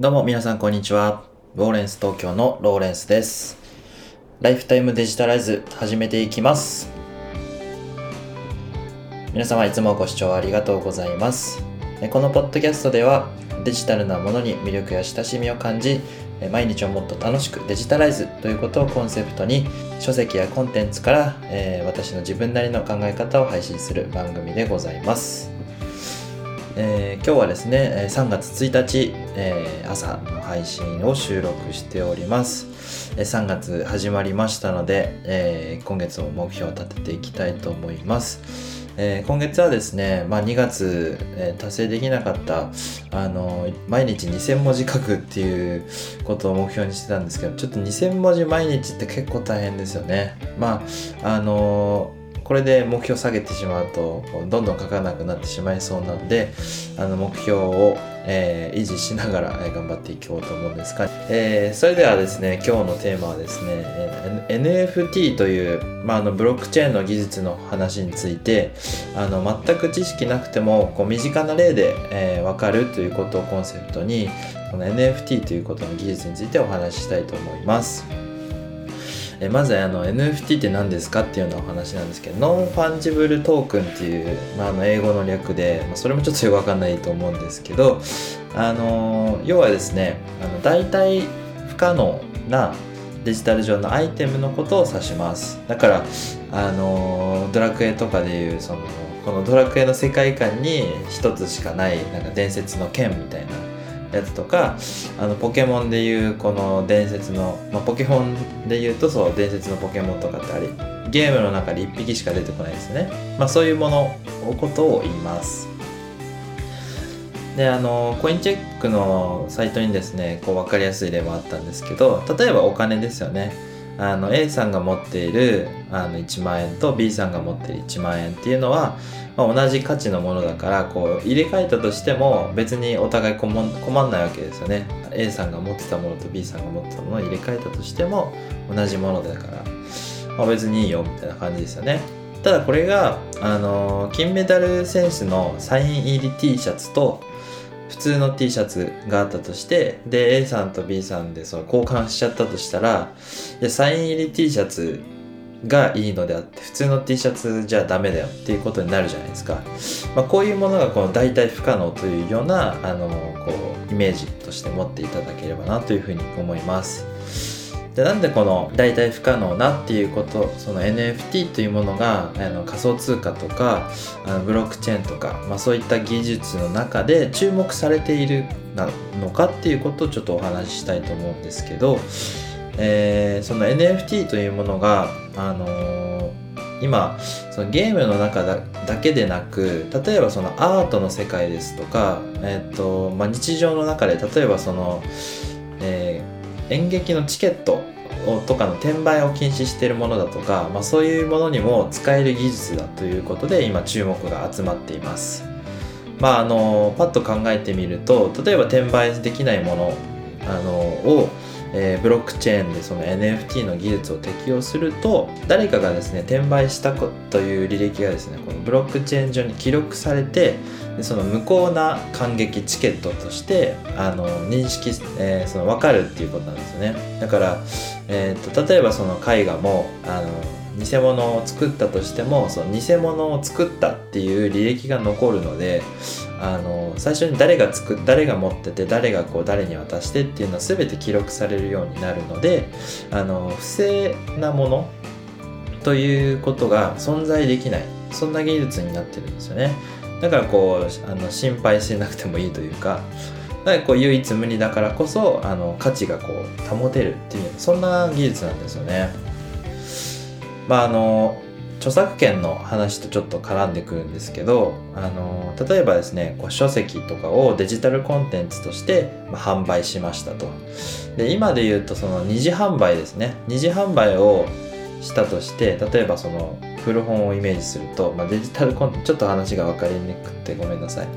どうも皆さんこんにちは。ローレンス東京のローレンスです。ライフタイムデジタライズ始めていきます。皆様いつもご視聴ありがとうございます。このポッドキャストではデジタルなものに魅力や親しみを感じ、毎日をもっと楽しくデジタライズということをコンセプトに書籍やコンテンツから、え私の自分なりの考え方を配信する番組でございます。えー今日はですね3月1日、えー朝の配信を収録しております。3月始まりましたので、えー今月も目標を立てていきたいと思います、え今月はですね、まあ、2月、え達成できなかったあの毎日2000文字書くっていうことを目標にしてたんですけどちょっと2000文字毎日って結構大変ですよね。まああのこれで目標下げてしまうとどんどん書かなくなってしまいそうなのであの目標を、えー維持しながらえ頑張っていこうと思うんですが、えーそれではですね今日のテーマはですね NFT という、まあ、あのブロックチェーンの技術の話についてあの全く知識なくてもこう身近な例で、えー分かるということをコンセプトにこの NFT ということの技術についてお話ししたいと思います。えまずあの NFT って何ですかっていうようなお話なんですけど Non-Fungible Token っていう、まあ、あの英語の略で、まあ、それもちょっとよくわかんないと思うんですけどあの要はですねあの代替不可能なデジタル上のアイテムのことを指します。だからあのドラクエとかでいうそのこのドラクエの世界観に一つしかないなんか伝説の剣みたいなやつとかあのポケモンでいうこの伝説の、まあ、ポケモンでいうとそう伝説のポケモンとかってありゲームの中で1匹しか出てこないですね、まあ、そういうもののことを言います。であのコインチェックのサイトにですねこう分かりやすい例もあったんですけど例えばお金ですよね。あの A さんが持っているあの1万円と B さんが持っている1万円っていうのは、まあ、同じ価値のものだからこう入れ替えたとしても別にお互い困んないわけですよね。A さんが持ってたものと B さんが持ってたものを入れ替えたとしても同じものだから、まあ、別にいいよみたいな感じですよね。ただこれが、あの金メダル選手のサイン入り T シャツと普通の T シャツがあったとしてで A さんと B さんでその交換しちゃったとしたらいやサイン入り T シャツがいいのであって普通の T シャツじゃダメだよっていうことになるじゃないですか、まあ、こういうものがこの代替不可能というようなあのこうイメージとして持っていただければなというふうに思います。でなんでこの代替不可能なっていうことその NFT というものがあの仮想通貨とかあのブロックチェーンとか、まあ、そういった技術の中で注目されているのかっていうことをちょっとお話ししたいと思うんですけど、えーその NFT というものが、あのー今そのゲームの中だけでなく例えばそのアートの世界ですとか、えーとまあ、日常の中で例えばその、えー演劇のチケットをとかの転売を禁止しているものだとか、まあ、そういうものにも使える技術だということで今注目が集まっています。まああのパッと考えてみると例えば転売できないものあのを、えーブロックチェーンでその NFT の技術を適用すると誰かがですね転売したという履歴がですねこのブロックチェーン上に記録されてでその無効な感激チケットとしてあの認識、えーその分かるっていうことなんですよね。だから、えー、と例えばその絵画もあの偽物を作ったとしてもその偽物を作ったっていう履歴が残るのであの最初に誰が作っ誰が持ってて誰がこう誰に渡してっていうのは全て記録されるようになるのであの不正なものということが存在できない。そんな技術になってるんですよね。だからこうあの心配しなくてもいいというかだかこう唯一無二だからこそあの価値がこう保てるっていうそんな技術なんですよね。まああの著作権の話とちょっと絡んでくるんですけどあの例えばですねこう書籍とかをデジタルコンテンツとして、販売しましたと。で今で言うとその二次販売ですね。二次販売をしたとして例えばその古本をイメージすると、まあ、デジタルコンテンツちょっと話が分かりにくくてごめんなさい。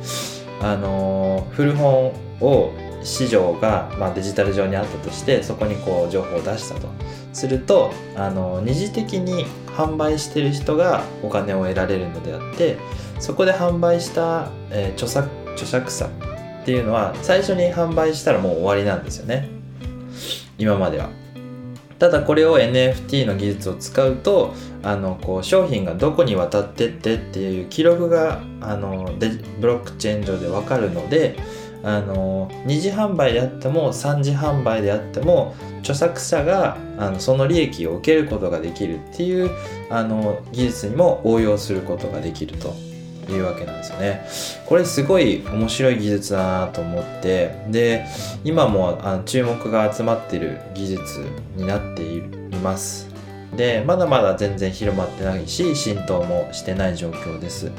あの古本を市場が、まあ、デジタル上にあったとしてそこにこう情報を出したと。するとあの二次的に販売してる人がお金を得られるのであってそこで販売した、えー著作著作者っていうのは最初に販売したらもう終わりなんですよね。今までは。ただこれを NFT の技術を使うとあのこう商品がどこに渡ってってっていう記録があのでブロックチェーン上で分かるのであの2次販売であっても3次販売であっても著作者があのその利益を受けることができるっていうあの技術にも応用することができるというわけなんですよね。これすごい面白い技術だなと思ってで今もあの注目が集まってる技術になっています。でまだまだ全然広まってないし浸透もしてない状況です。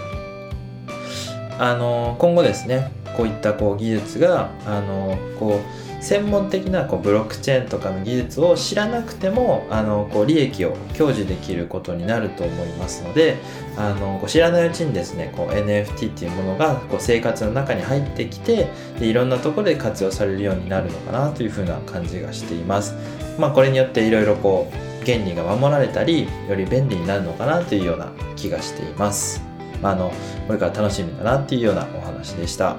あの今後ですねこういったこう技術があのこう専門的なこうブロックチェーンとかの技術を知らなくてもあのこう利益を享受できることになると思いますのであのこう知らないうちにですねこう NFT っていうものがこう生活の中に入ってきてでいろんなところで活用されるようになるのかなというふうな感じがしています。まあ、これによっていろいろこう原理が守られたりより便利になるのかなというような気がしています。まあ、あのこれから楽しみだなっていうようなお話でした。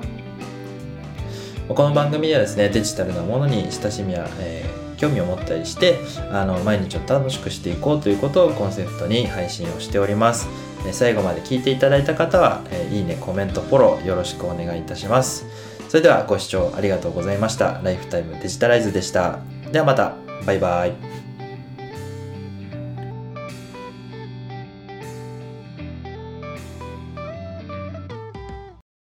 この番組ではですねデジタルなものに親しみや、えー、興味を持ったりしてあの毎日を楽しくしていこうということをコンセプトに配信をしております。え最後まで聞いていただいた方は、えー、いいねコメントフォローよろしくお願いいたします。それではご視聴ありがとうございました。ライフタイムデジタライズでした。ではまた。バイバイ。